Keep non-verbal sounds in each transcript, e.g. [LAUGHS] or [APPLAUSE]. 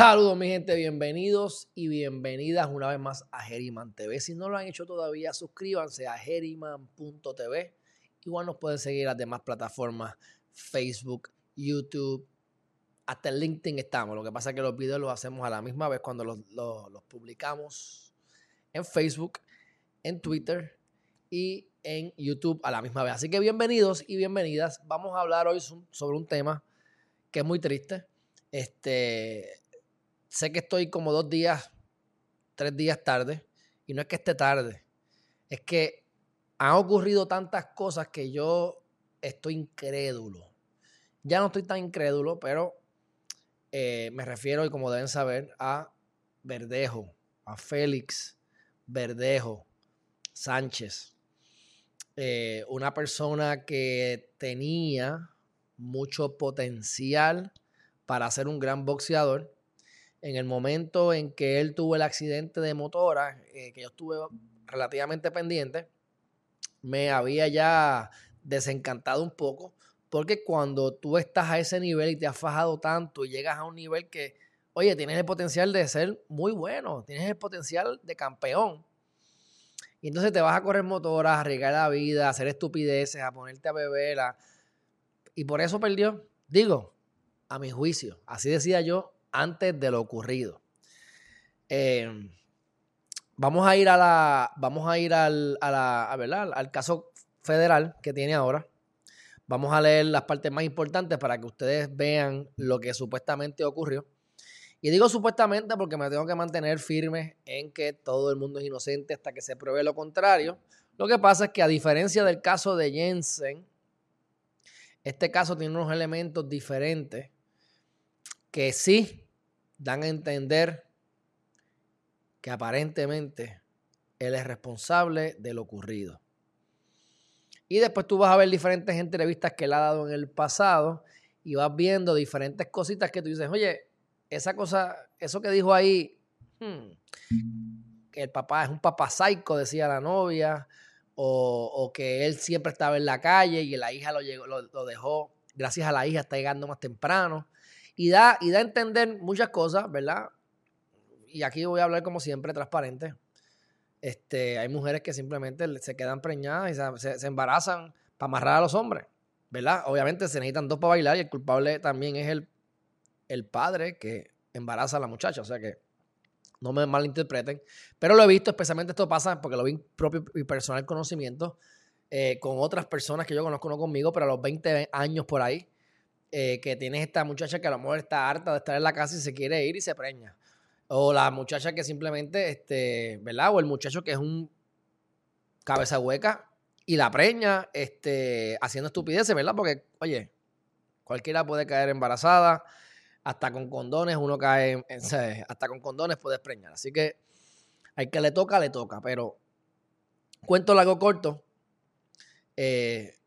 Saludos mi gente, bienvenidos y bienvenidas una vez más a Geriman TV. Si no lo han hecho todavía, suscríbanse a geriman.tv. Igual nos pueden seguir las demás plataformas, Facebook, YouTube, hasta LinkedIn estamos. Lo que pasa es que los videos los hacemos a la misma vez cuando los, los publicamos en Facebook, en Twitter y en YouTube a la misma vez. Así que bienvenidos y bienvenidas. Vamos a hablar hoy sobre un tema que es muy triste. Este, sé que estoy como dos días, tres días tarde, y no es que esté tarde, es que han ocurrido tantas cosas que yo estoy incrédulo. Ya no estoy tan incrédulo, pero eh, me refiero, y como deben saber, a Verdejo, a Félix Verdejo Sánchez. Eh, una persona que tenía mucho potencial para ser un gran boxeador en el momento en que él tuvo el accidente de motora, eh, que yo estuve relativamente pendiente, me había ya desencantado un poco, porque cuando tú estás a ese nivel y te has fajado tanto y llegas a un nivel que, oye, tienes el potencial de ser muy bueno, tienes el potencial de campeón. Y entonces te vas a correr motoras, a arriesgar la vida, a hacer estupideces, a ponerte a beber. Y por eso perdió. Digo, a mi juicio. Así decía yo antes de lo ocurrido. Em, vamos a ir a la. Vamos a ir al, a la, al caso federal que tiene ahora. Vamos a leer las partes más importantes para que ustedes vean lo que supuestamente ocurrió. Y digo supuestamente porque me tengo que mantener firme en que todo el mundo es inocente hasta que se pruebe lo contrario. Lo que pasa es que a diferencia del caso de Jensen, este caso tiene unos elementos diferentes que sí dan a entender que aparentemente él es responsable de lo ocurrido. Y después tú vas a ver diferentes entrevistas que él ha dado en el pasado y vas viendo diferentes cositas que tú dices, oye, esa cosa, eso que dijo ahí, hmm, que el papá es un papá psycho, decía la novia, o, que él siempre estaba en la calle y la hija lo, llegó, lo dejó, gracias a la hija está llegando más temprano. Y da, y da a entender muchas cosas, ¿verdad? Y aquí voy a hablar como siempre, transparente. Este, hay mujeres que simplemente se quedan preñadas y se, embarazan para amarrar a los hombres, ¿verdad? Obviamente se necesitan dos para bailar y el culpable también es el, el padre que embaraza a la muchacha. O sea que no me malinterpreten. Pero lo he visto, especialmente esto pasa porque lo vi en propio y personal conocimiento eh, con otras personas que yo conozco, no conmigo, pero a los 20 años por ahí. Eh, que tienes esta muchacha que a lo mejor está harta de estar en la casa y se quiere ir y se preña. O la muchacha que simplemente, este, ¿verdad? O el muchacho que es un cabeza hueca y la preña, este, haciendo estupideces, ¿verdad? Porque, oye, cualquiera puede caer embarazada, hasta con condones uno cae, en, hasta con condones puedes preñar. Así que al que le toca, le toca. Pero cuento largo corto, eh,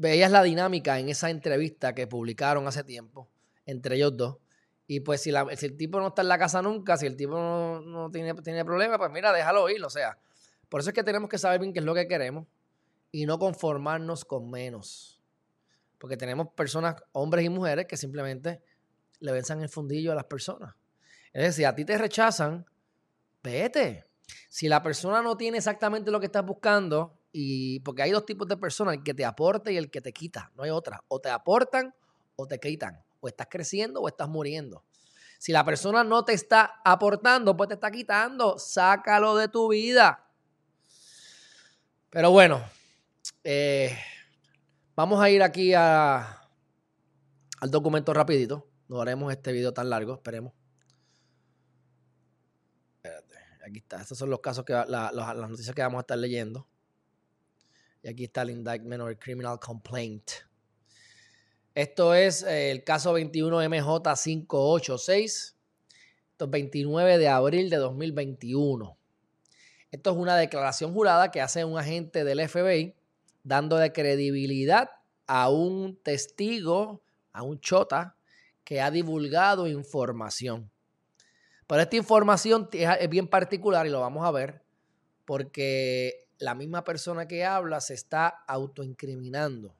veías la dinámica en esa entrevista que publicaron hace tiempo entre ellos dos. Y pues si, el tipo no está en la casa nunca, si el tipo no, tiene, tiene problemas, pues mira, déjalo ir. O sea, por eso es que tenemos que saber bien qué es lo que queremos y no conformarnos con menos. Porque tenemos personas, hombres y mujeres, que simplemente le vensan el fundillo a las personas. Es decir, a ti te rechazan, vete. Si la persona no tiene exactamente lo que estás buscando, y porque hay dos tipos de personas, el que te aporta y el que te quita, no hay otra. O te aportan o te quitan. O estás creciendo o estás muriendo. Si la persona no te está aportando, pues te está quitando, sácalo de tu vida. Pero bueno, eh, vamos a ir aquí a, al documento rapidito. No haremos este video tan largo, esperemos. Espérate, aquí está. Estos son los casos que las noticias que vamos a estar leyendo. Y aquí está el indictment o el criminal complaint. Esto es eh, el caso 21MJ586. Esto es 29 de abril de 2021. Esto es una declaración jurada que hace un agente del FBI dando credibilidad a un testigo, a un chota, que ha divulgado información. Pero esta información es bien particular y lo vamos a ver porque la misma persona que habla se está autoincriminando.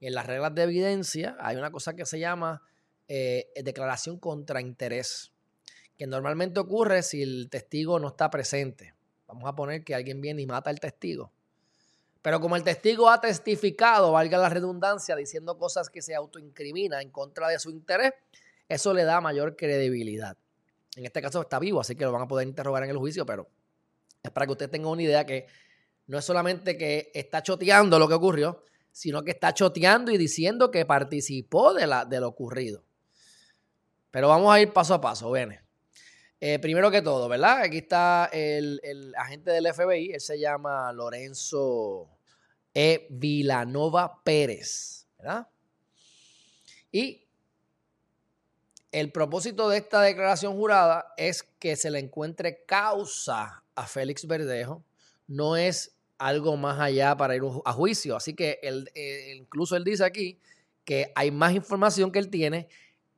En las reglas de evidencia hay una cosa que se llama eh, declaración contra interés, que normalmente ocurre si el testigo no está presente. Vamos a poner que alguien viene y mata al testigo. Pero como el testigo ha testificado, valga la redundancia, diciendo cosas que se autoincrimina en contra de su interés, eso le da mayor credibilidad. En este caso está vivo, así que lo van a poder interrogar en el juicio, pero es para que usted tenga una idea que no es solamente que está choteando lo que ocurrió, sino que está choteando y diciendo que participó de, la, de lo ocurrido. Pero vamos a ir paso a paso, ven. Eh, primero que todo, ¿verdad? Aquí está el, el, agente del FBI, él se llama Lorenzo E. Vilanova Pérez, ¿verdad? Y el propósito de esta declaración jurada es que se le encuentre causa a Félix Verdejo, no es algo más allá para ir a juicio. Así que él, eh, incluso él dice aquí que hay más información que él tiene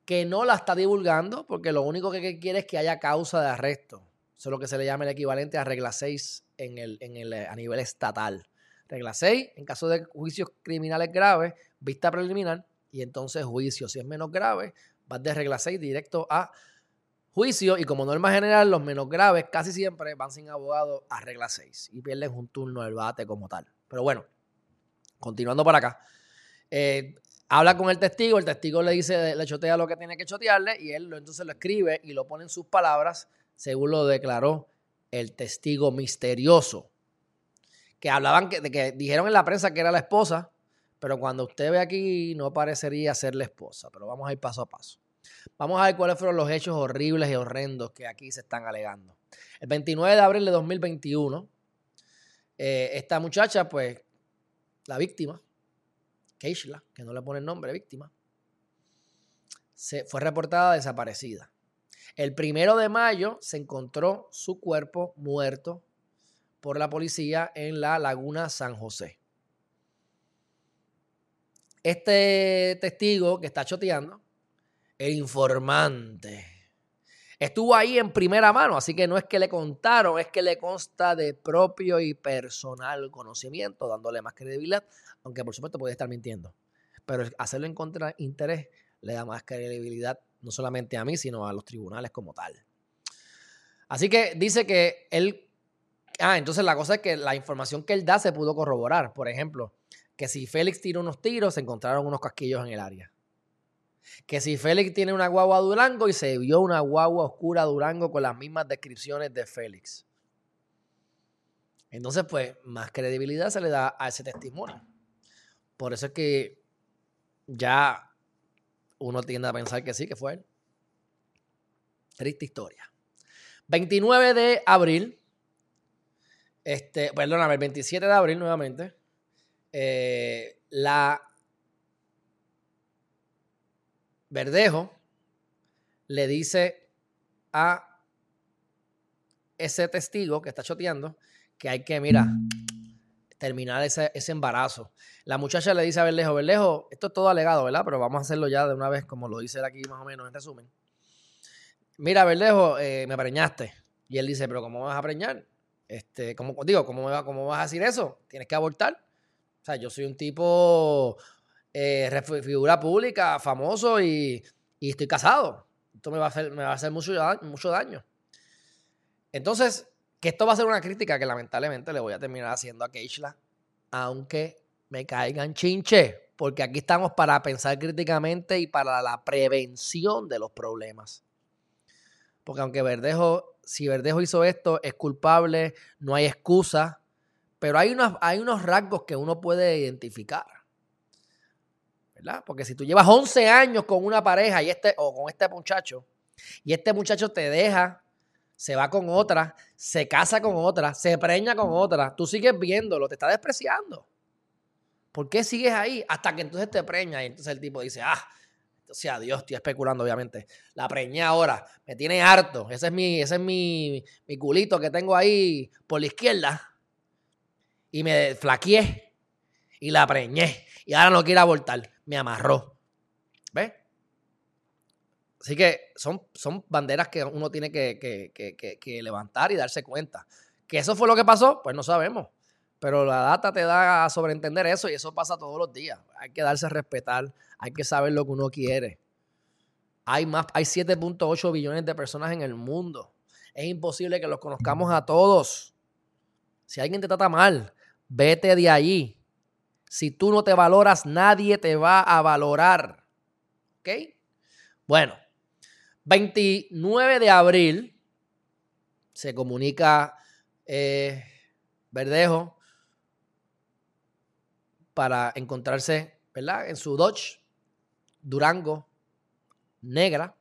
que no la está divulgando porque lo único que quiere es que haya causa de arresto. Eso es lo que se le llama el equivalente a regla 6 en el, en el, a nivel estatal. Regla 6, en caso de juicios criminales graves, vista preliminar y entonces juicio. Si es menos grave, vas de regla 6 directo a juicio y como norma general, los menos graves casi siempre van sin abogado a regla 6 y pierden un turno del bate como tal. Pero bueno, continuando por acá. Eh, habla con el testigo, el testigo le dice, le chotea lo que tiene que chotearle y él entonces lo escribe y lo pone en sus palabras según lo declaró el testigo misterioso. Que hablaban, que dijeron en la prensa que era la esposa, pero cuando usted ve aquí no parecería ser la esposa, pero vamos a ir paso a paso. Vamos a ver cuáles fueron los hechos horribles y horrendos que aquí se están alegando. El 29 de abril de 2021, eh, esta muchacha, pues, la víctima, Keishla, que no le pone el nombre, víctima, se fue reportada desaparecida. El primero de mayo se encontró su cuerpo muerto por la policía en la laguna San José. Este testigo que está choteando el informante. Estuvo ahí en primera mano, así que no es que le contaron, es que le consta de propio y personal conocimiento, dándole más credibilidad, aunque por supuesto puede estar mintiendo. Pero hacerlo en contra interés le da más credibilidad no solamente a mí, sino a los tribunales como tal. Así que dice que él... Ah, entonces la cosa es que la información que él da se pudo corroborar. Por ejemplo, que si Félix tiró unos tiros, se encontraron unos casquillos en el área. Que si Félix tiene una guagua Durango y se vio una guagua oscura Durango con las mismas descripciones de Félix. Entonces, pues, más credibilidad se le da a ese testimonio. Por eso es que ya uno tiende a pensar que sí, que fue él. Triste historia. 29 de abril, este, perdóname, el 27 de abril nuevamente, eh, la Verdejo le dice a ese testigo que está choteando que hay que, mira, terminar ese, embarazo. La muchacha le dice a Verdejo, Verdejo, esto es todo alegado, ¿verdad? Pero vamos a hacerlo ya de una vez, como lo dice él aquí más o menos en resumen. Mira, Verdejo, eh, me preñaste. Y él dice, pero ¿cómo vas a preñar? Este, ¿cómo, digo, ¿cómo, ¿cómo vas a decir eso? Tienes que abortar. O sea, yo soy un tipo eh, figura pública, famoso y, estoy casado. Esto me va a hacer, mucho daño. Entonces, que esto va a ser una crítica que lamentablemente le voy a terminar haciendo a Keishla, aunque me caigan chinche, porque aquí estamos para pensar críticamente y para la prevención de los problemas. Porque aunque Verdejo, si Verdejo hizo esto, es culpable, no hay excusa, pero hay unos, hay unos rasgos que uno puede identificar. ¿Verdad? Porque si tú llevas 11 años con una pareja y este, o con este muchacho, y este muchacho te deja, se va con otra, se casa con otra, se preña con otra, tú sigues viéndolo, te está despreciando. ¿Por qué sigues ahí? Hasta que entonces te preña y entonces el tipo dice, ah, entonces adiós, estoy especulando obviamente. La preñé ahora, me tiene harto, ese es mi, ese es mi, mi culito que tengo ahí por la izquierda. Y me flaqueé y la preñé y ahora no quiere abortar me amarró. ¿Ves? Así que son, son banderas que uno tiene que, levantar y darse cuenta. ¿Que eso fue lo que pasó? Pues no sabemos. Pero la data te da a sobreentender eso y eso pasa todos los días. Hay que darse a respetar, hay que saber lo que uno quiere. Hay, más, hay 7.8 billones de personas en el mundo. Es imposible que los conozcamos a todos. Si alguien te trata mal, vete de allí. Si tú no te valoras, nadie te va a valorar. ¿Ok? Bueno, 29 de abril se comunica eh, Verdejo para encontrarse, ¿verdad? En su Dodge Durango negra.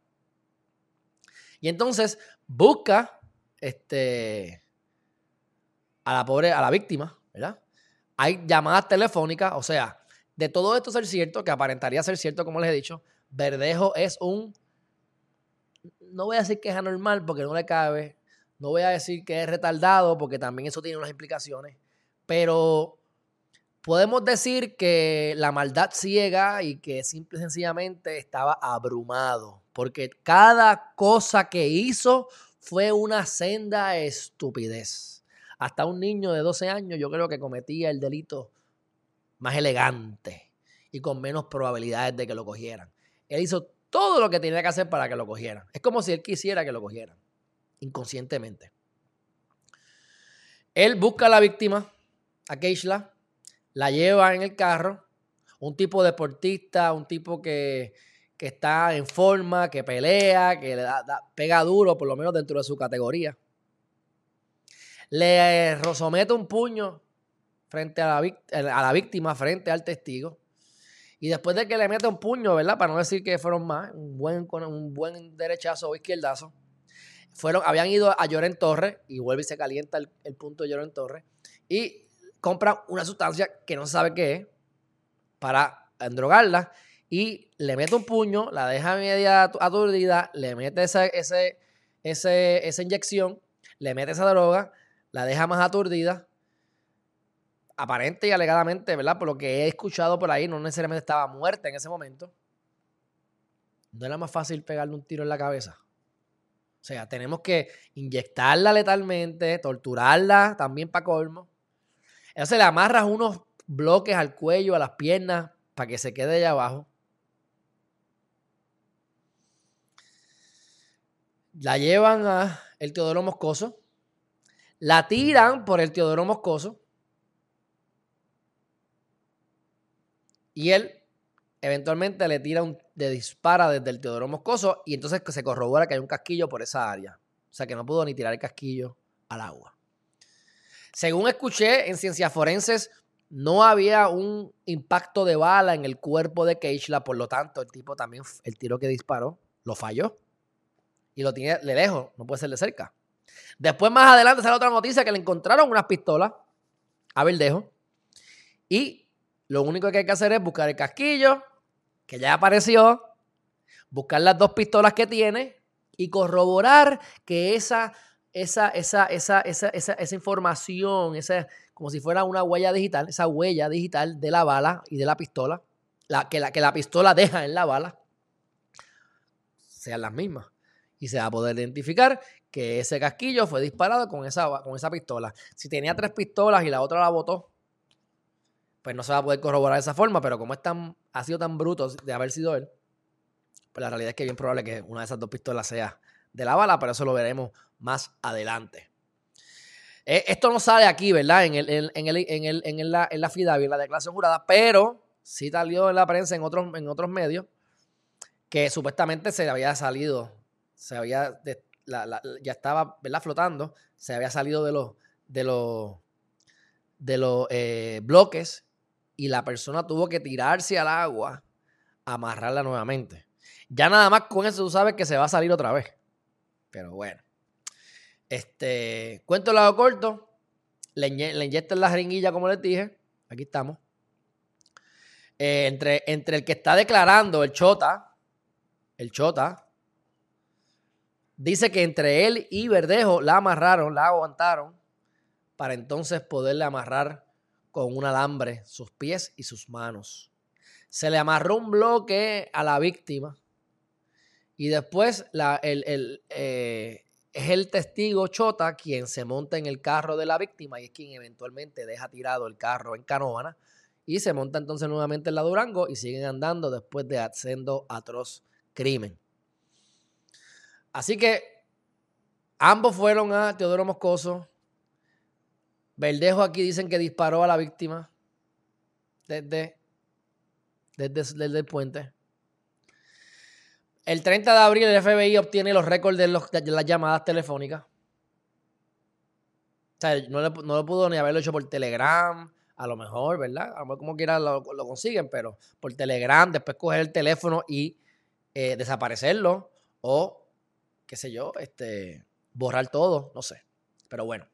Y entonces busca este, a la pobre, a la víctima, ¿verdad? Hay llamadas telefónicas, o sea, de todo esto ser cierto, que aparentaría ser cierto, como les he dicho, Verdejo es un, no voy a decir que es anormal porque no le cabe, no voy a decir que es retardado porque también eso tiene unas implicaciones, pero podemos decir que la maldad ciega y que simple y sencillamente estaba abrumado, porque cada cosa que hizo fue una senda estupidez. Hasta un niño de 12 años yo creo que cometía el delito más elegante y con menos probabilidades de que lo cogieran. Él hizo todo lo que tenía que hacer para que lo cogieran. Es como si él quisiera que lo cogieran, inconscientemente. Él busca a la víctima, a Keishla, la lleva en el carro, un tipo deportista, un tipo que, que está en forma, que pelea, que le da, pega duro, por lo menos dentro de su categoría. Le somete un puño frente a la, a la víctima, frente al testigo. Y después de que le mete un puño, ¿verdad? Para no decir que fueron más, un buen, un buen derechazo o izquierdazo, fueron, habían ido a Lloren Torres, y vuelve y se calienta el, punto de Lloren Torres, y compran una sustancia que no sabe qué es para endrogarla y le mete un puño, la deja media aturdida, le mete ese, esa inyección, le mete esa droga, la deja más aturdida. Aparente y alegadamente, ¿verdad? Por lo que he escuchado por ahí, no necesariamente estaba muerta en ese momento. No era más fácil pegarle un tiro en la cabeza. O sea, tenemos que inyectarla letalmente, torturarla también para colmo. Entonces le amarras unos bloques al cuello, a las piernas, para que se quede allá abajo. La llevan a el Teodoro Moscoso. La tiran por el Teodoro Moscoso. Y él eventualmente le tira un, le dispara desde el Teodoro Moscoso y entonces se corrobora que hay un casquillo por esa área. O sea que no pudo ni tirar el casquillo al agua. Según escuché en ciencias forenses, no había un impacto de bala en el cuerpo de Keishla, por lo tanto, el tipo también, el tiro que disparó, lo falló y lo tiene de lejos, no puede ser de cerca. Después, más adelante, sale otra noticia que le encontraron unas pistolas a Verdejo. Y lo único que hay que hacer es buscar el casquillo, que ya apareció, buscar las dos pistolas que tiene y corroborar que esa, esa, esa, esa, esa, esa, esa información, esa, como si fuera una huella digital, esa huella digital de la bala y de la pistola, la, que, la, que la pistola deja en la bala, sean las mismas y se va a poder identificar que ese casquillo fue disparado con esa, con esa pistola. Si tenía tres pistolas y la otra la botó, pues no se va a poder corroborar de esa forma, pero como es tan, ha sido tan bruto de haber sido él, pues la realidad es que es bien probable que una de esas dos pistolas sea de la bala, pero eso lo veremos más adelante. Eh, esto no sale aquí, ¿verdad? En, el, en, el, en, el, en, la, en la en la declaración jurada, pero sí salió en la prensa, en otros, en otros medios, que supuestamente se había salido se había, ya estaba ¿verdad? flotando, se había salido de los, de los, de los eh, bloques y la persona tuvo que tirarse al agua, amarrarla nuevamente. Ya nada más con eso tú sabes que se va a salir otra vez. Pero bueno. Este, cuento el lado corto. Le, le inyectan la jeringuilla, como les dije. Aquí estamos. Eh, entre, entre el que está declarando, el chota, el chota, Dice que entre él y Verdejo la amarraron, la aguantaron, para entonces poderle amarrar con un alambre sus pies y sus manos. Se le amarró un bloque a la víctima y después eh, es el testigo Chota quien se monta en el carro de la víctima y es quien eventualmente deja tirado el carro en Canóvana y se monta entonces nuevamente en la Durango y siguen andando después de haciendo atroz crimen. Así que ambos fueron a Teodoro Moscoso. Verdejo aquí dicen que disparó a la víctima desde, desde, el puente. El 30 de abril el FBI obtiene los récords de, las llamadas telefónicas. O sea, no, lo pudo ni haberlo hecho por Telegram, a lo mejor, ¿verdad? A lo mejor como quiera lo, consiguen, pero por Telegram, después coger el teléfono y eh, desaparecerlo o, qué sé yo, este, borrar todo, no sé. Pero bueno.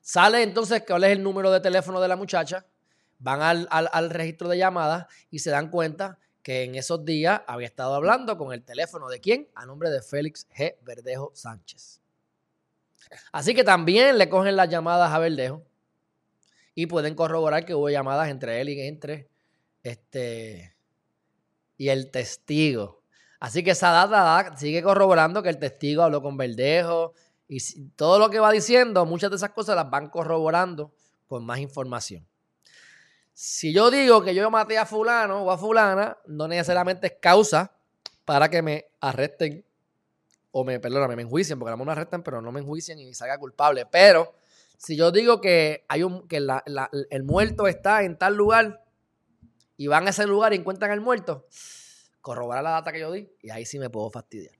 Sale entonces cuál es el número de teléfono de la muchacha, van al, al registro de llamadas y se dan cuenta que en esos días había estado hablando con el teléfono de quién? A nombre de Félix G. Verdejo Sánchez. Así que también le cogen las llamadas a Verdejo y pueden corroborar que hubo llamadas entre él y entre este y el testigo. Así que esa data sigue corroborando que el testigo habló con Verdejo y todo lo que va diciendo, muchas de esas cosas las van corroborando con más información. Si yo digo que yo maté a fulano o a fulana, no necesariamente es causa para que me arresten o me, perdóname, me enjuicien, porque a lo me arrestan, pero no me enjuicien y salga culpable. Pero si yo digo que hay un que el muerto está en tal lugar y van a ese lugar y encuentran al muerto, corroborar la data que yo di y ahí sí me puedo fastidiar.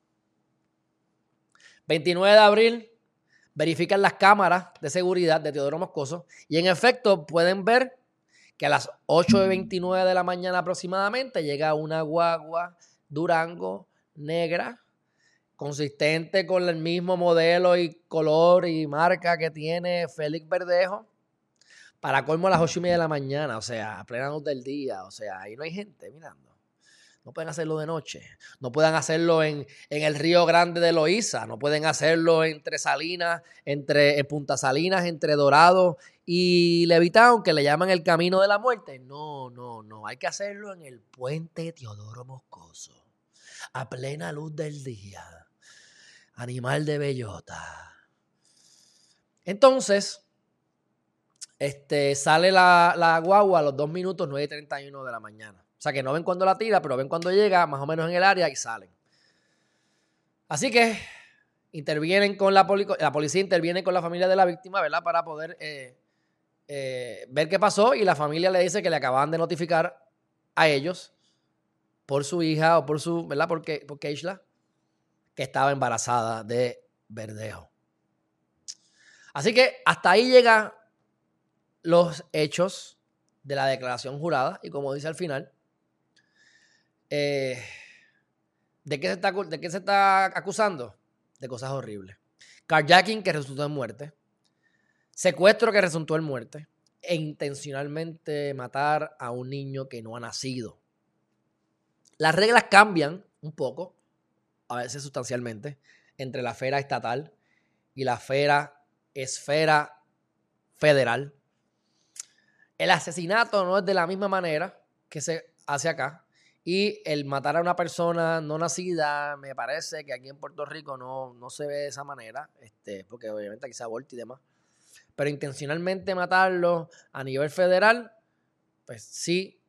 29 de abril, verifican las cámaras de seguridad de Teodoro Moscoso y en efecto pueden ver que a las 8.29 de la mañana aproximadamente llega una guagua Durango negra consistente con el mismo modelo y color y marca que tiene Félix Verdejo, para colmo a las ocho y media de la mañana, o sea, a plena luz del día, o sea, ahí no hay gente mirando. No pueden hacerlo de noche. No pueden hacerlo en, el Río Grande de Loíza. No pueden hacerlo entre Salinas, entre Punta Salinas, entre Dorado y Levitown, que le llaman el Camino de la Muerte. No, no, no. Hay que hacerlo en el puente Teodoro Moscoso. A plena luz del día animal de bellota. Entonces, este, sale la, guagua a los 2 minutos 9.31 de la mañana. O sea que no ven cuando la tira, pero ven cuando llega, más o menos en el área, y salen. Así que intervienen con la, la policía, interviene con la familia de la víctima, ¿verdad? Para poder eh, eh, ver qué pasó y la familia le dice que le acaban de notificar a ellos por su hija o por su, ¿verdad? Porque, porque Isla que estaba embarazada de Verdejo. Así que hasta ahí llegan los hechos de la declaración jurada y como dice al final, eh, ¿de, qué se está, ¿de qué se está acusando? De cosas horribles. Carjacking que resultó en muerte, secuestro que resultó en muerte e intencionalmente matar a un niño que no ha nacido. Las reglas cambian un poco a veces sustancialmente, entre la esfera estatal y la esfera, esfera federal. El asesinato no es de la misma manera que se hace acá. Y el matar a una persona no nacida, me parece que aquí en Puerto Rico no, no se ve de esa manera, este, porque obviamente aquí se aborta y demás. Pero intencionalmente matarlo a nivel federal, pues sí,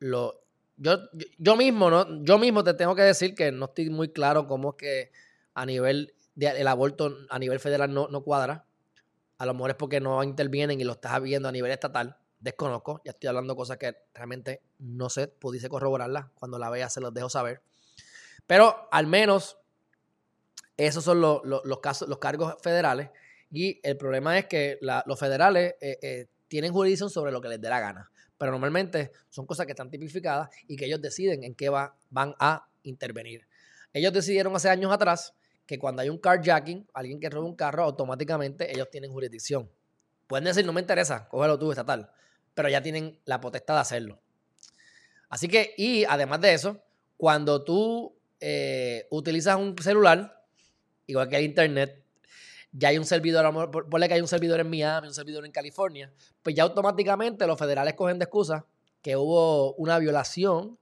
lo, yo, yo mismo, ¿no? Yo mismo te tengo que decir que no estoy muy claro cómo es que a nivel del aborto a nivel federal no, no cuadra. A lo mejor es porque no intervienen y lo estás viendo a nivel estatal. Desconozco, ya estoy hablando cosas que realmente no sé, pudiese corroborarlas. Cuando la vea se los dejo saber. Pero al menos esos son los, casos, los cargos federales. Y el problema es que los federales eh, eh, tienen jurisdicción sobre lo que les dé la gana pero normalmente son cosas que están tipificadas y que ellos deciden en qué va, van a intervenir. Ellos decidieron hace años atrás que cuando hay un carjacking, alguien que roba un carro, automáticamente ellos tienen jurisdicción. Pueden decir, no me interesa, cógelo tú, estatal, pero ya tienen la potestad de hacerlo. Así que, y además de eso, cuando tú eh, utilizas un celular, igual que el internet, ya hay un servidor, a ponle que hay un servidor en Miami, un servidor en California, pues ya automáticamente los federales cogen de excusa que hubo una violación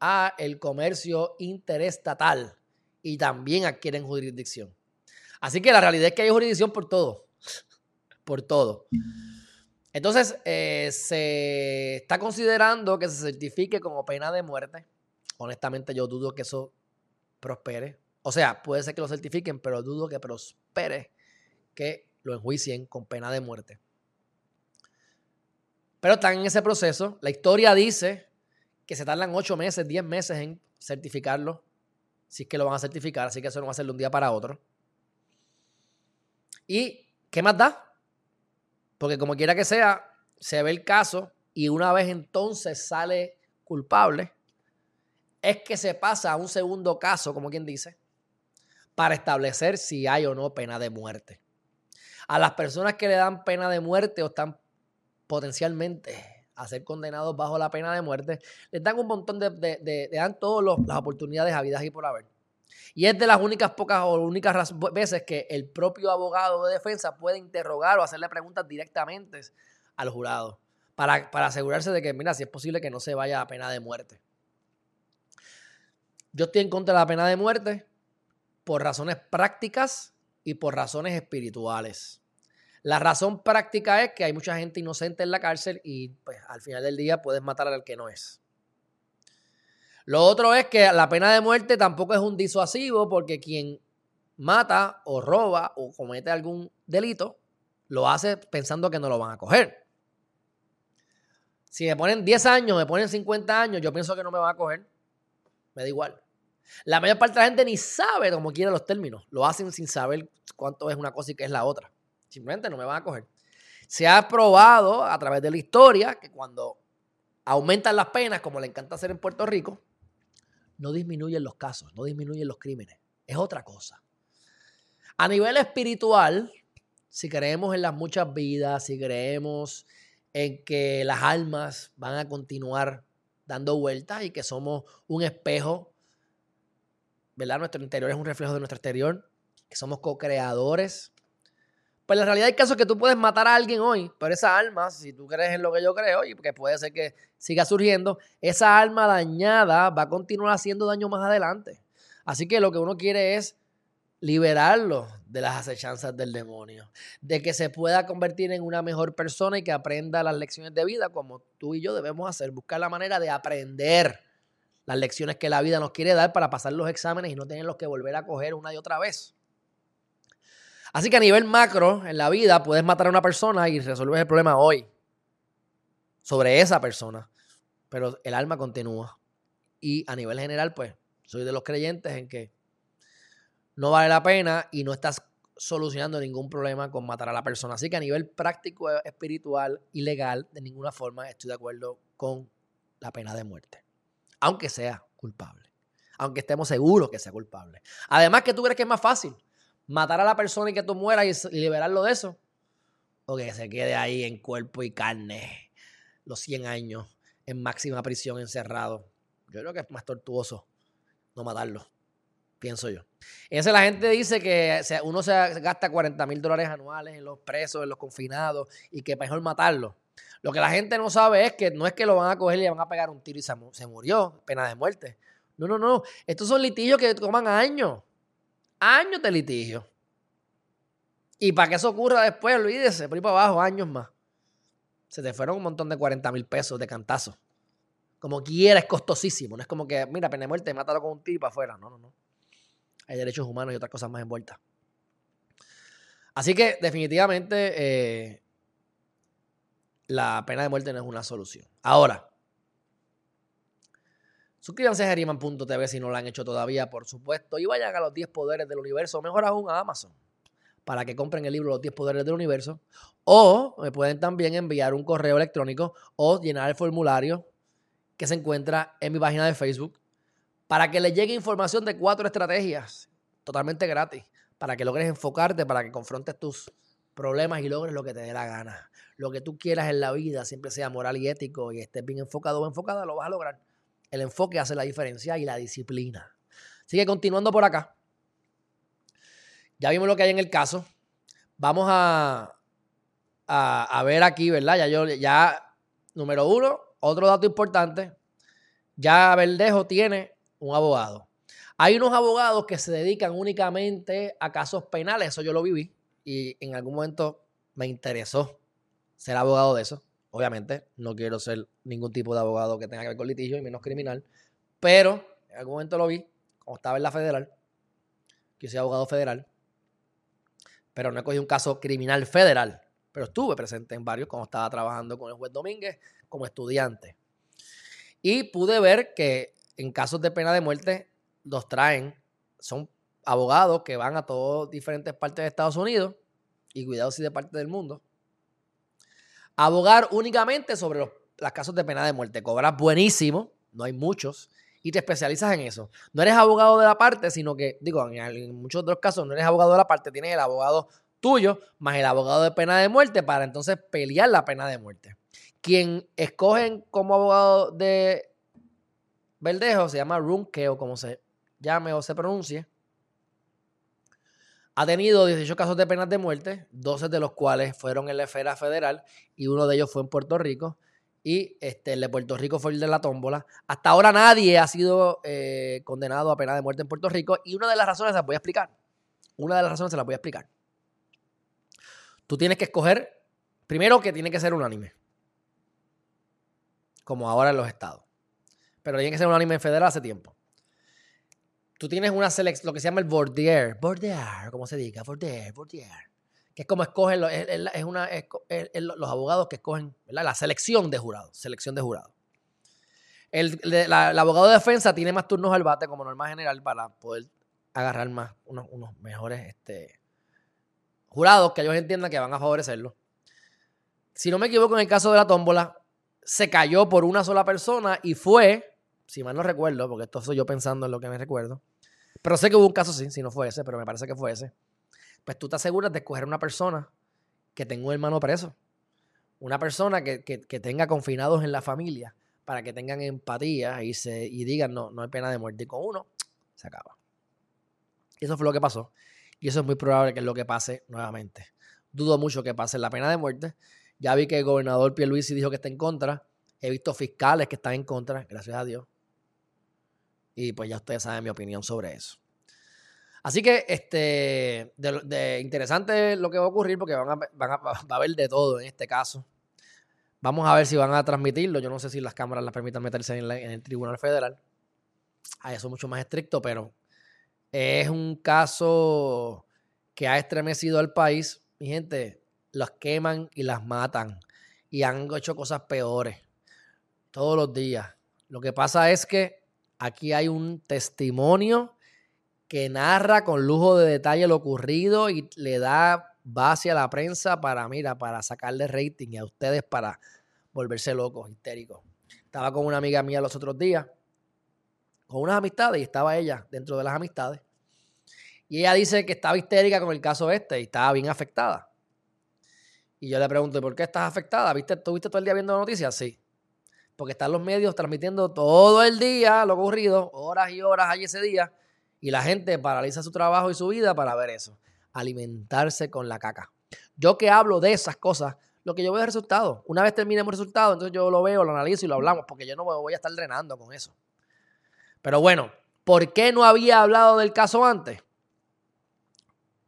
a el comercio interestatal y también adquieren jurisdicción. Así que la realidad es que hay jurisdicción por todo, por todo. Entonces, eh, se está considerando que se certifique como pena de muerte. Honestamente, yo dudo que eso prospere. O sea, puede ser que lo certifiquen, pero dudo que prospere que lo enjuicien con pena de muerte. Pero están en ese proceso. La historia dice que se tardan 8 meses, 10 meses en certificarlo, si es que lo van a certificar, así que eso no va a ser de un día para otro. ¿Y qué más da? Porque como quiera que sea, se ve el caso y una vez entonces sale culpable, es que se pasa a un segundo caso, como quien dice, para establecer si hay o no pena de muerte. A las personas que le dan pena de muerte o están potencialmente a ser condenados bajo la pena de muerte, les dan un montón de, de, dan todas las oportunidades habidas y por haber. Y es de las únicas pocas o únicas veces que el propio abogado de defensa puede interrogar o hacerle preguntas directamente al jurado para, para asegurarse de que, mira, si es posible que no se vaya a pena de muerte. Yo estoy en contra de la pena de muerte por razones prácticas y por razones espirituales. La razón práctica es que hay mucha gente inocente en la cárcel y pues, al final del día puedes matar al que no es. Lo otro es que la pena de muerte tampoco es un disuasivo porque quien mata o roba o comete algún delito lo hace pensando que no lo van a coger. Si me ponen 10 años, me ponen 50 años, yo pienso que no me van a coger. Me da igual. La mayor parte de la gente ni sabe cómo quiere los términos. Lo hacen sin saber cuánto es una cosa y qué es la otra. Simplemente no me van a coger. Se ha probado a través de la historia que cuando aumentan las penas, como le encanta hacer en Puerto Rico, no disminuyen los casos, no disminuyen los crímenes. Es otra cosa. A nivel espiritual, si creemos en las muchas vidas, si creemos en que las almas van a continuar dando vueltas y que somos un espejo, ¿verdad? Nuestro interior es un reflejo de nuestro exterior, que somos co-creadores. Pues la realidad hay casos que tú puedes matar a alguien hoy, pero esa alma, si tú crees en lo que yo creo, y que puede ser que siga surgiendo, esa alma dañada va a continuar haciendo daño más adelante. Así que lo que uno quiere es liberarlo de las acechanzas del demonio, de que se pueda convertir en una mejor persona y que aprenda las lecciones de vida como tú y yo debemos hacer, buscar la manera de aprender las lecciones que la vida nos quiere dar para pasar los exámenes y no tenerlos que volver a coger una y otra vez. Así que a nivel macro, en la vida, puedes matar a una persona y resolver el problema hoy sobre esa persona, pero el alma continúa. Y a nivel general, pues, soy de los creyentes en que no vale la pena y no estás solucionando ningún problema con matar a la persona. Así que a nivel práctico, espiritual y legal, de ninguna forma estoy de acuerdo con la pena de muerte, aunque sea culpable, aunque estemos seguros que sea culpable. Además que tú crees que es más fácil matar a la persona y que tú mueras y liberarlo de eso, o que se quede ahí en cuerpo y carne los 100 años en máxima prisión encerrado. Yo creo que es más tortuoso no matarlo pienso yo. Ese la gente dice que uno se gasta 40 mil dólares anuales en los presos, en los confinados, y que mejor matarlo. Lo que la gente no sabe es que no es que lo van a coger y le van a pegar un tiro y se, murió, pena de muerte. No, no, no. Estos son litigios que toman años. Años de litigio. Y para que eso ocurra después, olvídese, por ahí para abajo, años más. Se te fueron un montón de 40 mil pesos de cantazo. Como quiera, es costosísimo. No es como que, mira, pena de muerte, mátalo con un tiro para afuera. No, no, no hay derechos humanos y otras cosas más envueltas. Así que definitivamente eh, la pena de muerte no es una solución. Ahora, suscríbanse a Geriman.tv si no lo han hecho todavía, por supuesto, y vayan a los 10 poderes del universo, mejor aún a Amazon, para que compren el libro Los 10 poderes del universo. O me pueden también enviar un correo electrónico o llenar el formulario que se encuentra en mi página de Facebook para que le llegue información de cuatro estrategias totalmente gratis, para que logres enfocarte, para que confrontes tus problemas y logres lo que te dé la gana. Lo que tú quieras en la vida, siempre sea moral y ético y estés bien enfocado o enfocada, lo vas a lograr. El enfoque hace la diferencia y la disciplina. Sigue continuando por acá. Ya vimos lo que hay en el caso. Vamos a, a, a ver aquí, ¿verdad? Ya yo, ya, número uno, otro dato importante. Ya Verdejo tiene un abogado. Hay unos abogados que se dedican únicamente a casos penales, eso yo lo viví y en algún momento me interesó ser abogado de eso. Obviamente, no quiero ser ningún tipo de abogado que tenga que ver con litigio y menos criminal, pero en algún momento lo vi, como estaba en la federal, que soy abogado federal, pero no he cogido un caso criminal federal, pero estuve presente en varios cuando estaba trabajando con el juez Domínguez como estudiante. Y pude ver que en casos de pena de muerte los traen, son abogados que van a todas diferentes partes de Estados Unidos y cuidado si de parte del mundo, abogar únicamente sobre los, casos de pena de muerte. Cobras buenísimo, no hay muchos, y te especializas en eso. No eres abogado de la parte, sino que, digo, en, muchos otros casos no eres abogado de la parte, tienes el abogado tuyo más el abogado de pena de muerte para entonces pelear la pena de muerte. Quien escogen como abogado de Verdejo se llama Runke o como se llame o se pronuncie. Ha tenido 18 casos de penas de muerte, 12 de los cuales fueron en la esfera federal y uno de ellos fue en Puerto Rico y este, el de Puerto Rico fue el de la tómbola. Hasta ahora nadie ha sido eh, condenado a pena de muerte en Puerto Rico y una de las razones se las voy a explicar. Una de las razones se las voy a explicar. Tú tienes que escoger, primero que tiene que ser unánime, como ahora en los estados, pero tiene que ser unánime en federal hace tiempo. Tú tienes una selección, lo que se llama el bordier, bordier, como se diga, bordier, bordier que es como escogen, es, una, los abogados que escogen la selección de jurados, selección de jurados. El, abogado de defensa tiene más turnos al bate como norma general para poder agarrar más unos, mejores este, jurados que ellos entiendan que van a favorecerlo. Si no me equivoco, en el caso de la tómbola, se cayó por una sola persona y fue, si mal no recuerdo, porque esto soy yo pensando en lo que me recuerdo, pero sé que hubo un caso sí, si no fue ese, pero me parece que fue ese pues tú te aseguras de escoger una persona que tenga un hermano preso. Una persona que, tenga confinados en la familia para que tengan empatía y, se, y digan, no, no hay pena de muerte. Con uno, [TSK] se acaba. Eso fue lo que pasó. Y eso es muy probable que es lo que pase nuevamente. Dudo mucho que pase la pena de muerte. Ya vi que el gobernador Pierluisi dijo que está en contra. He visto fiscales que están en contra, gracias a Dios. Y pues ya ustedes saben mi opinión sobre eso. Así que este, de, interesante lo que va a ocurrir porque van a, van a, [LAUGHS] va a haber de todo en este caso. Vamos a ver si van a transmitirlo. Yo no sé si las cámaras las permitan meterse en, el Tribunal Federal. A eso mucho más estricto, pero es un caso que ha estremecido al país. Mi gente, los queman y las matan. Y han hecho cosas peores todos los días. Lo que pasa es que aquí hay un testimonio que narra con lujo de detalle lo ocurrido y le da base a la prensa para, mira, para sacarle rating y a ustedes para volverse locos, histéricos. Estaba con una amiga mía los otros días, con unas amistades, y estaba ella dentro de las amistades. Y ella dice que estaba histérica con el caso este y estaba bien afectada. Y yo le pregunto, ¿por qué estás afectada? ¿Viste, ¿Tuviste todo el día viendo noticias? Sí. Porque están los medios transmitiendo todo el día lo ocurrido, horas y horas allí ese día y la gente paraliza su trabajo y su vida para ver eso. Alimentarse con la caca. Yo que hablo de esas cosas, lo que yo veo es resultado. Una vez terminemos el resultado, entonces yo lo veo, lo analizo y lo hablamos, porque yo no me voy a estar drenando con eso. Pero bueno, ¿por qué no había hablado del caso antes?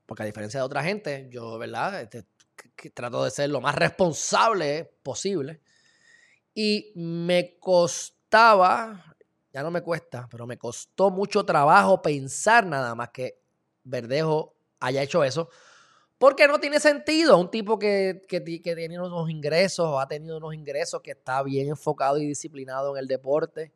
Porque a diferencia de otra gente, yo, ¿verdad? Este, trato de ser lo más responsable posible. Y me costaba, ya no me cuesta, pero me costó mucho trabajo pensar nada más que Verdejo haya hecho eso. Porque no tiene sentido. Un tipo que, que, tiene unos ingresos o ha tenido unos ingresos, que está bien enfocado y disciplinado en el deporte,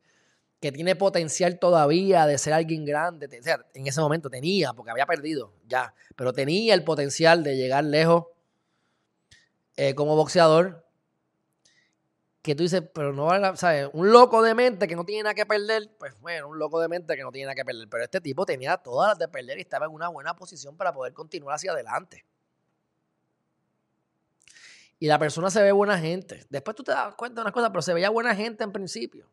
que tiene potencial todavía de ser alguien grande. O sea, en ese momento tenía, porque había perdido ya, pero tenía el potencial de llegar lejos eh, como boxeador que tú dices, pero no vale, ¿sabes? Un loco de mente que no tiene nada que perder, pues bueno, un loco de mente que no tiene nada que perder. Pero este tipo tenía todas las de perder y estaba en una buena posición para poder continuar hacia adelante. Y la persona se ve buena gente. Después tú te das cuenta de unas cosas, pero se veía buena gente en principio.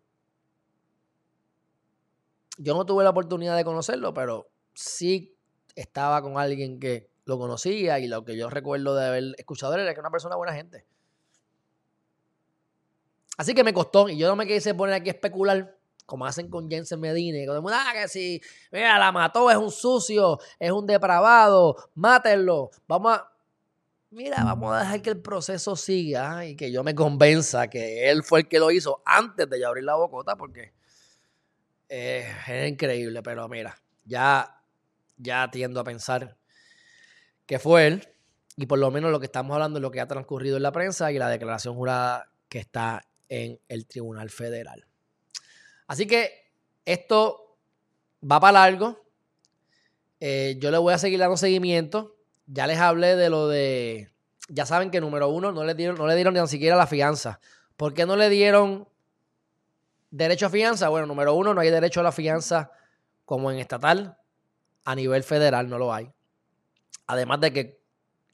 Yo no tuve la oportunidad de conocerlo, pero sí estaba con alguien que lo conocía y lo que yo recuerdo de haber escuchado era que era una persona buena gente. Así que me costó, y yo no me quise poner aquí a especular, como hacen con Jensen Medina, como, ah, que si, mira, la mató, es un sucio, es un depravado, mátenlo, vamos a... Mira, vamos a dejar que el proceso siga y que yo me convenza que él fue el que lo hizo antes de abrir la bocota, porque es increíble, pero mira, ya ya tiendo a pensar que fue él. Y por lo menos lo que estamos hablando es lo que ha transcurrido en la prensa y la declaración jurada que está en el Tribunal Federal. Así que esto va para largo. Eh, yo le voy a seguir dando seguimiento. Ya les hablé de lo de. Ya saben que número uno, no le dieron, no le dieron ni siquiera la fianza. ¿Por qué no le dieron derecho a fianza? Bueno, número uno, no hay derecho a la fianza como en estatal. A nivel federal no lo hay. Además de que,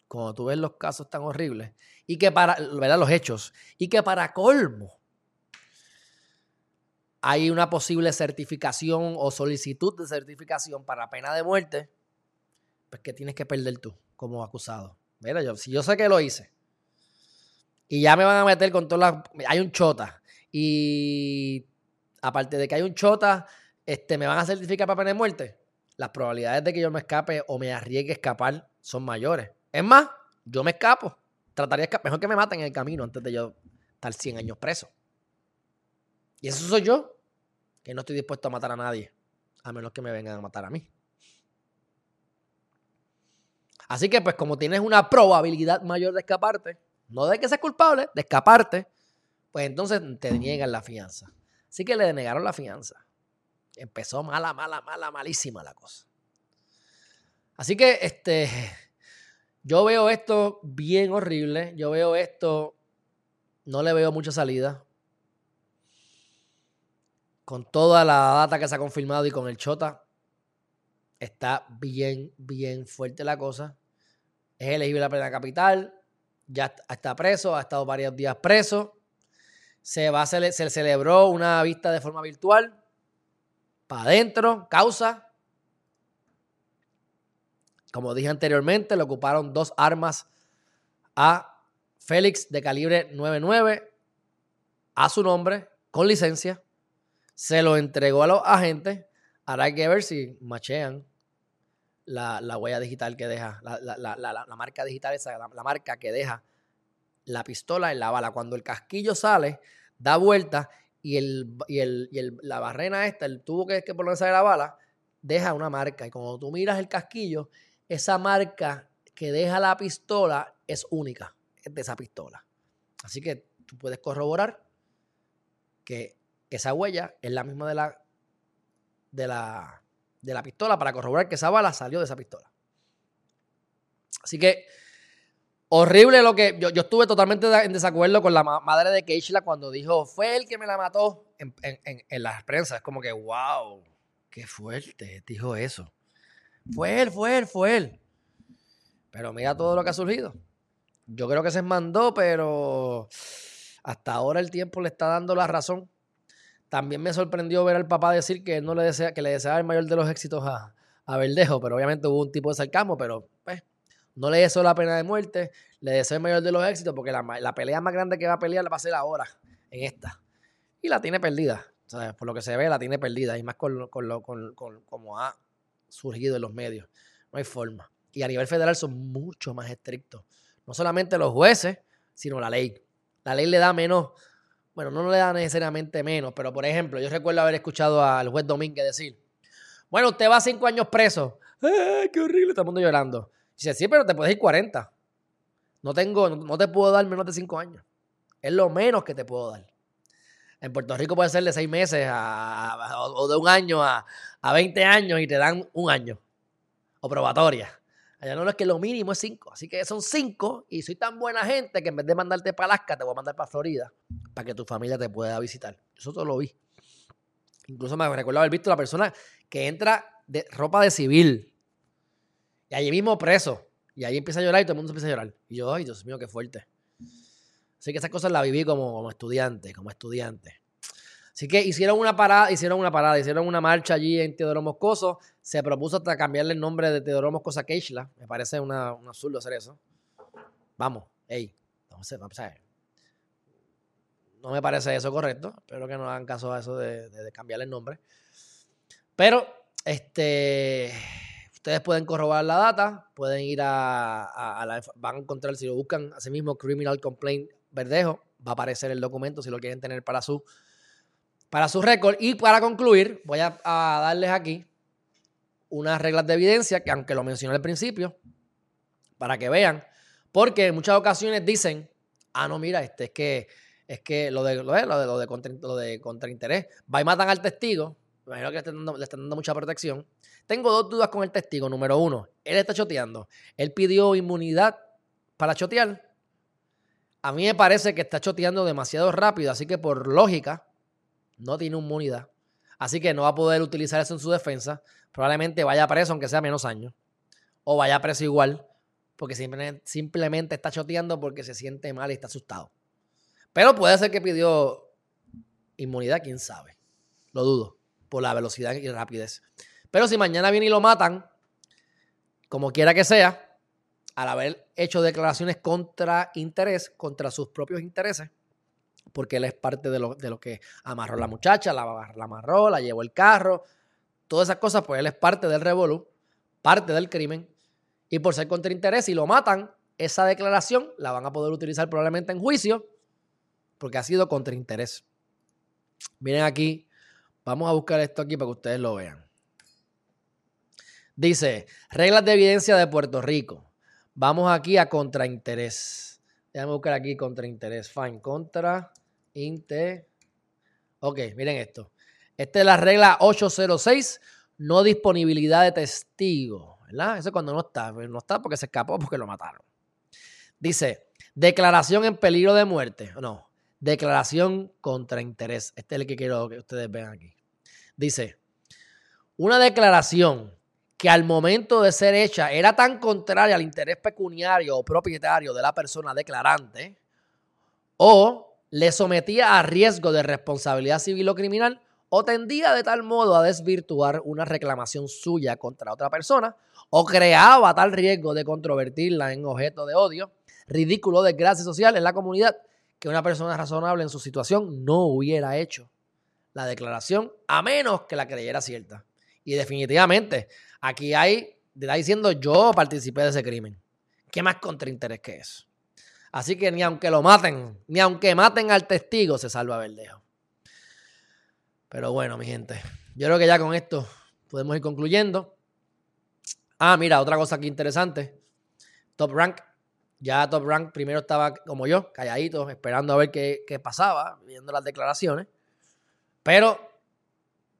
cuando tú ves los casos tan horribles, y que para, ¿verdad? Los hechos, y que para colmo, hay una posible certificación o solicitud de certificación para pena de muerte, pues que tienes que perder tú como acusado. Mira, yo, si yo sé que lo hice y ya me van a meter con todas las... Hay un chota y aparte de que hay un chota, este, me van a certificar para pena de muerte. Las probabilidades de que yo me escape o me arriesgue a escapar son mayores. Es más, yo me escapo. Trataría. Mejor que me maten en el camino antes de yo estar 100 años preso. Y eso soy yo que no estoy dispuesto a matar a nadie, a menos que me vengan a matar a mí. Así que, pues, como tienes una probabilidad mayor de escaparte, no de que seas culpable, de escaparte, pues entonces te niegan la fianza. Así que le denegaron la fianza. Empezó mala, mala, mala, malísima la cosa. Así que, este, yo veo esto bien horrible. Yo veo esto, no le veo mucha salida con toda la data que se ha confirmado y con el Chota, está bien, bien fuerte la cosa. Es elegible la plena capital, ya está preso, ha estado varios días preso. Se, va se celebró una vista de forma virtual. Para adentro, causa. Como dije anteriormente, le ocuparon dos armas a Félix de calibre 99 a su nombre, con licencia se lo entregó a los agentes. Ahora hay que ver si machean la, huella digital que deja, la, marca digital, esa, la, marca que deja la pistola en la bala. Cuando el casquillo sale, da vuelta y, el, el, la barrena esta, el tubo que, que por donde sale la bala, deja una marca. Y cuando tú miras el casquillo, esa marca que deja la pistola es única, de esa pistola. Así que tú puedes corroborar que esa huella es la misma de la, de la, de la pistola para corroborar que esa bala salió de esa pistola. Así que horrible lo que yo, estuve totalmente en desacuerdo con la madre de Keishla cuando dijo fue él que me la mató en, en, las prensas. Es como que, wow, qué fuerte, dijo eso. Fue él, fue él, fue él. Pero mira todo lo que ha surgido. Yo creo que se mandó, pero hasta ahora el tiempo le está dando la razón. También me sorprendió ver al papá decir que no le desea, que le deseaba el mayor de los éxitos a, a Verdejo, pero obviamente hubo un tipo de sarcasmo, pero pues, no le deseo la pena de muerte, le deseo el mayor de los éxitos, porque la, pelea más grande que va a pelear la va a ser ahora, en esta. Y la tiene perdida. Por lo que se ve, la tiene perdida. Y más con, con, con, con como ha surgido en los medios. No hay forma. Y a nivel federal son mucho más estrictos. No solamente los jueces, sino la ley. La ley le da menos bueno, no le da necesariamente menos, pero por ejemplo, yo recuerdo haber escuchado al juez Domínguez decir, bueno, usted va cinco años preso. ¡Ay, qué horrible! Todo el mundo llorando. Dice, sí, pero te puedes ir 40. No tengo, no, te puedo dar menos de cinco años. Es lo menos que te puedo dar. En Puerto Rico puede ser de seis meses o de un año a, a 20 años y te dan un año. O probatoria. Allá no es que lo mínimo es 5. Así que son 5 y soy tan buena gente que en vez de mandarte para Alaska, te voy a mandar para Florida para que tu familia te pueda visitar. Eso todo lo vi. Incluso me recuerdo haber visto la persona que entra de ropa de civil y allí mismo preso. Y ahí empieza a llorar y todo el mundo empieza a llorar. Y yo, ay, Dios mío, qué fuerte. Así que esas cosas las viví como, como estudiante, como estudiante. Así que hicieron una parada, hicieron una parada, hicieron una marcha allí en Teodoro Moscoso. Se propuso hasta cambiarle el nombre de Teodoro Moscoso a Keishla. Me parece una, un absurdo hacer eso. Vamos, vamos a, vamos a ver. No me parece eso correcto. Espero que no hagan caso a eso de, cambiarle el nombre. Pero, este, ustedes pueden corroborar la data, pueden ir a, a, la, van a encontrar, si lo buscan, así mismo, Criminal Complaint Verdejo, va a aparecer el documento si lo quieren tener para su para su récord. Y para concluir, voy a, darles aquí unas reglas de evidencia que aunque lo mencioné al principio, para que vean, porque en muchas ocasiones dicen, ah, no, mira, este es que es que lo de lo de, lo de, contra, lo de contrainterés, va y matan al testigo, imagino que le están, dando, le están dando mucha protección. Tengo dos dudas con el testigo. Número uno, él está choteando. Él pidió inmunidad para chotear. A mí me parece que está choteando demasiado rápido, así que por lógica no tiene inmunidad. Así que no va a poder utilizar eso en su defensa. Probablemente vaya preso, aunque sea menos años. O vaya preso igual, porque simplemente, está choteando porque se siente mal y está asustado. Pero puede ser que pidió inmunidad, quién sabe. Lo dudo, por la velocidad y rapidez. Pero si mañana viene y lo matan, como quiera que sea, al haber hecho declaraciones contra interés, contra sus propios intereses, porque él es parte de lo, de lo que amarró la muchacha, la, la, amarró, la llevó el carro, todas esas cosas, pues él es parte del revolú, parte del crimen, y por ser contra interés, si lo matan, esa declaración la van a poder utilizar probablemente en juicio, porque ha sido contra interés. Miren aquí, vamos a buscar esto aquí para que ustedes lo vean. Dice, reglas de evidencia de Puerto Rico. Vamos aquí a contrainterés. Déjame buscar aquí contrainterés. Fine, contra Inter. Ok, miren esto. Esta es la regla 806, no disponibilidad de testigo. ¿Verdad? Eso es cuando no está. No está porque se escapó porque lo mataron. Dice, declaración en peligro de muerte. No, declaración contra interés. Este es el que quiero que ustedes vean aquí. Dice, una declaración que al momento de ser hecha era tan contraria al interés pecuniario o propietario de la persona declarante o le sometía a riesgo de responsabilidad civil o criminal o tendía de tal modo a desvirtuar una reclamación suya contra otra persona o creaba tal riesgo de controvertirla en objeto de odio, ridículo, desgracia social en la comunidad que una persona razonable en su situación no hubiera hecho la declaración a menos que la creyera cierta. Y definitivamente, aquí hay, está diciendo yo participé de ese crimen. ¿Qué más contrainterés que eso? Así que ni aunque lo maten, ni aunque maten al testigo, se salva Verdejo. Pero bueno, mi gente, yo creo que ya con esto podemos ir concluyendo. Ah, mira, otra cosa aquí interesante. Top Rank. Ya Top Rank primero estaba como yo, calladito, esperando a ver qué, qué pasaba, viendo las declaraciones. Pero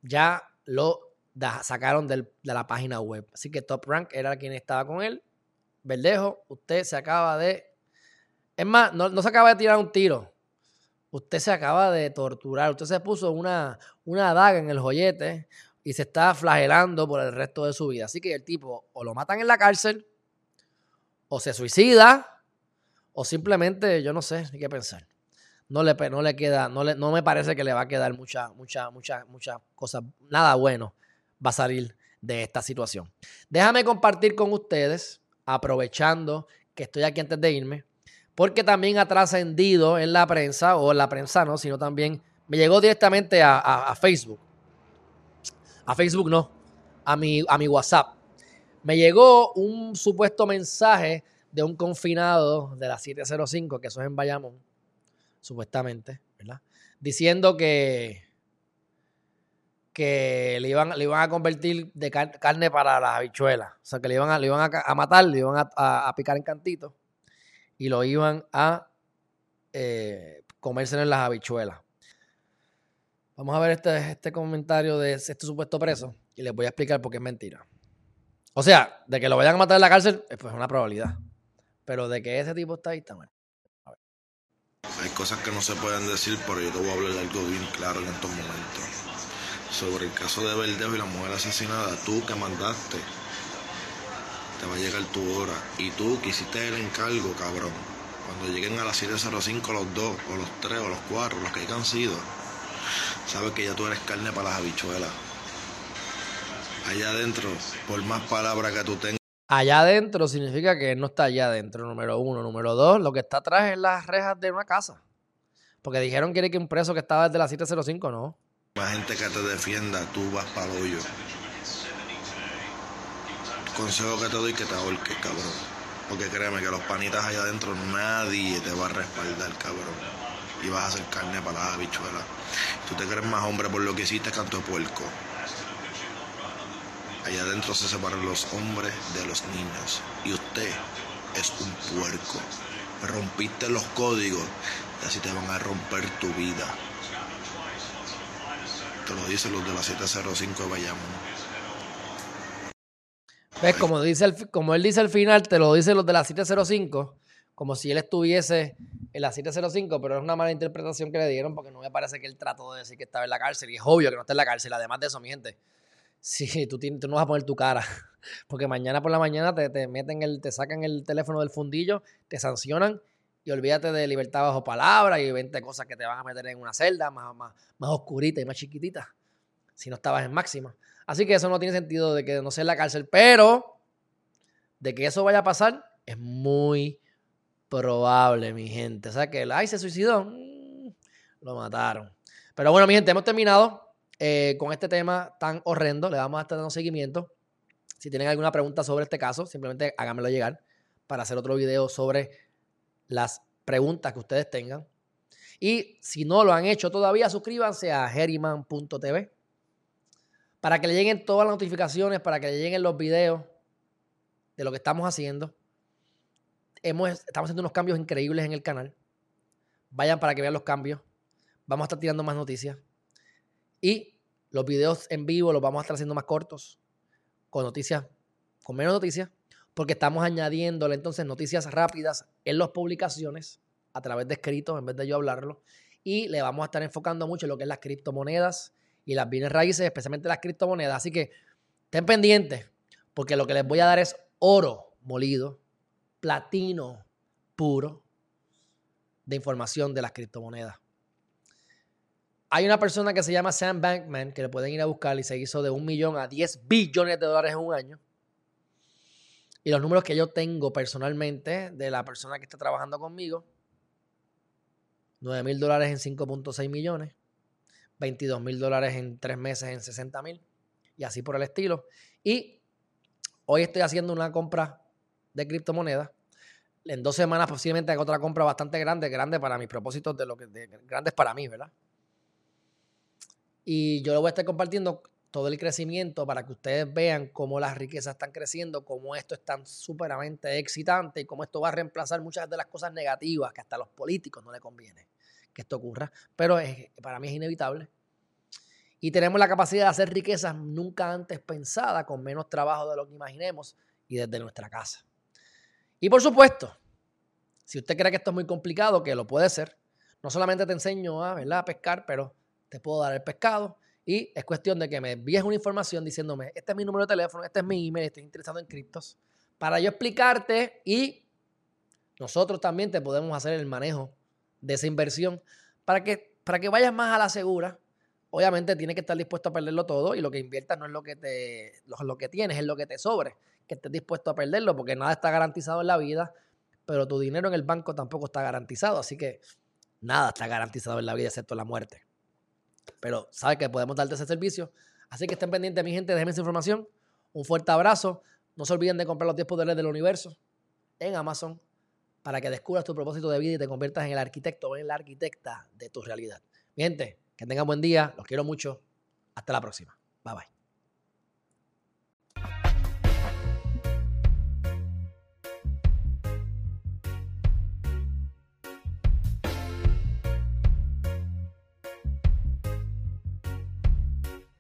ya lo sacaron de la página web. Así que Top Rank era quien estaba con él. Verdejo, usted se acaba de... Es más, no, se acaba de tirar un tiro. Usted se acaba de torturar. Usted se puso una, una daga en el joyete y se está flagelando por el resto de su vida. Así que el tipo o lo matan en la cárcel, o se suicida, o simplemente, yo no sé ni qué pensar. No le, no le queda, no, le, no me parece que le va a quedar mucha, mucha, mucha, muchas cosas, nada bueno va a salir de esta situación. Déjame compartir con ustedes, aprovechando que estoy aquí antes de irme, porque también ha trascendido en la prensa, o en la prensa no, sino también me llegó directamente a, Facebook. A Facebook no, a mi, a mi WhatsApp. Me llegó un supuesto mensaje de un confinado de la 705, que eso es en Bayamón, supuestamente, ¿verdad? Diciendo que, que le iban, le iban a convertir de carne para las habichuelas. O sea, que le iban a, le iban a, matar, le iban a, picar en cantitos y lo iban a eh, comerse en las habichuelas. Vamos a ver este, este comentario de este supuesto preso y les voy a explicar por qué es mentira. O sea, de que lo vayan a matar en la cárcel, pues es una probabilidad. Pero de que ese tipo está ahí, está mal. Hay cosas que no se pueden decir, pero yo te voy a hablar algo bien claro en estos momentos sobre el caso de Verdejo y la mujer asesinada, tú que mandaste, te va a llegar tu hora. Y tú que hiciste el encargo, cabrón. Cuando lleguen a las 7.05 los dos, o los tres, o los cuatro, los que hayan sido, sabes que ya tú eres carne para las habichuelas. Allá adentro, por más palabras que tú tengas. Allá adentro significa que no está allá adentro, número uno. Número dos, lo que está atrás es las rejas de una casa. Porque dijeron que era que un preso que estaba desde las 7.05, no. Más gente que te defienda, tú vas para el hoyo. Consejo que te doy que te ahorques, cabrón. Porque créeme que los panitas allá adentro nadie te va a respaldar, cabrón. Y vas a hacer carne para las habichuelas. Tú te crees más hombre por lo que hiciste, canto de puerco. Allá adentro se separan los hombres de los niños. Y usted es un puerco. Rompiste los códigos y así te van a romper tu vida. Te lo dicen los de la 705 de Bayamón. ¿Ves? Como, dice el, como él dice al final, te lo dicen los de la 705, como si él estuviese en la 705, pero es una mala interpretación que le dieron porque no me parece que él trató de decir que estaba en la cárcel. Y es obvio que no está en la cárcel. Además de eso, mi gente, si [LAUGHS] tú, tú no vas a poner tu cara, [LAUGHS] porque mañana por la mañana te, te meten el, te sacan el teléfono del fundillo, te sancionan y olvídate de libertad bajo palabra y 20 cosas que te van a meter en una celda más, más, más oscurita y más chiquitita si no estabas en máxima. Así que eso no tiene sentido de que no sea en la cárcel, pero de que eso vaya a pasar es muy probable, mi gente. O sea que el ay se suicidó, mm, lo mataron. Pero bueno, mi gente, hemos terminado eh, con este tema tan horrendo. Le vamos a estar dando seguimiento. Si tienen alguna pregunta sobre este caso, simplemente háganmelo llegar para hacer otro video sobre las preguntas que ustedes tengan. Y si no lo han hecho todavía, suscríbanse a Herriman.tv para que le lleguen todas las notificaciones, para que le lleguen los videos de lo que estamos haciendo. Hemos, estamos haciendo unos cambios increíbles en el canal. Vayan para que vean los cambios. Vamos a estar tirando más noticias. Y los videos en vivo los vamos a estar haciendo más cortos, con noticias, con menos noticias, porque estamos añadiéndole entonces noticias rápidas en las publicaciones a través de escritos en vez de yo hablarlo. Y le vamos a estar enfocando mucho en lo que es las criptomonedas y las bienes raíces, especialmente las criptomonedas. Así que estén pendientes, porque lo que les voy a dar es oro molido, platino puro de información de las criptomonedas. Hay una persona que se llama Sam Bankman, que le pueden ir a buscar y se hizo de un millón a 10 billones de dólares en un año. Y los números que yo tengo personalmente de la persona que está trabajando conmigo, 9 mil dólares en 5.6 millones, 22 mil dólares en tres meses en 60 mil y así por el estilo. Y hoy estoy haciendo una compra de criptomonedas. En dos semanas posiblemente haga otra compra bastante grande, grande para mis propósitos, de lo que, de, grandes para mí, ¿verdad? Y yo lo voy a estar compartiendo todo el crecimiento para que ustedes vean cómo las riquezas están creciendo, cómo esto es tan súperamente excitante y cómo esto va a reemplazar muchas de las cosas negativas que hasta a los políticos no les conviene que esto ocurra, pero es, para mí es inevitable. Y tenemos la capacidad de hacer riquezas nunca antes pensadas, con menos trabajo de lo que imaginemos y desde nuestra casa. Y por supuesto, si usted cree que esto es muy complicado, que lo puede ser, no solamente te enseño a, ¿verdad? a pescar, pero te puedo dar el pescado. Y es cuestión de que me envíes una información diciéndome, este es mi número de teléfono, este es mi email, estoy interesado en criptos, para yo explicarte y nosotros también te podemos hacer el manejo de esa inversión para que, para que vayas más a la segura. Obviamente tienes que estar dispuesto a perderlo todo y lo que inviertas no es lo que, te, lo, que tienes, es lo que te sobre. Que estés dispuesto a perderlo porque nada está garantizado en la vida, pero tu dinero en el banco tampoco está garantizado. Así que nada está garantizado en la vida excepto la muerte. Pero sabes que podemos darte ese servicio. Así que estén pendientes, mi gente, déjenme esa información. Un fuerte abrazo. No se olviden de comprar los 10 poderes del universo en Amazon para que descubras tu propósito de vida y te conviertas en el arquitecto o en la arquitecta de tu realidad. Mi gente, que tengan buen día, los quiero mucho. Hasta la próxima. Bye bye.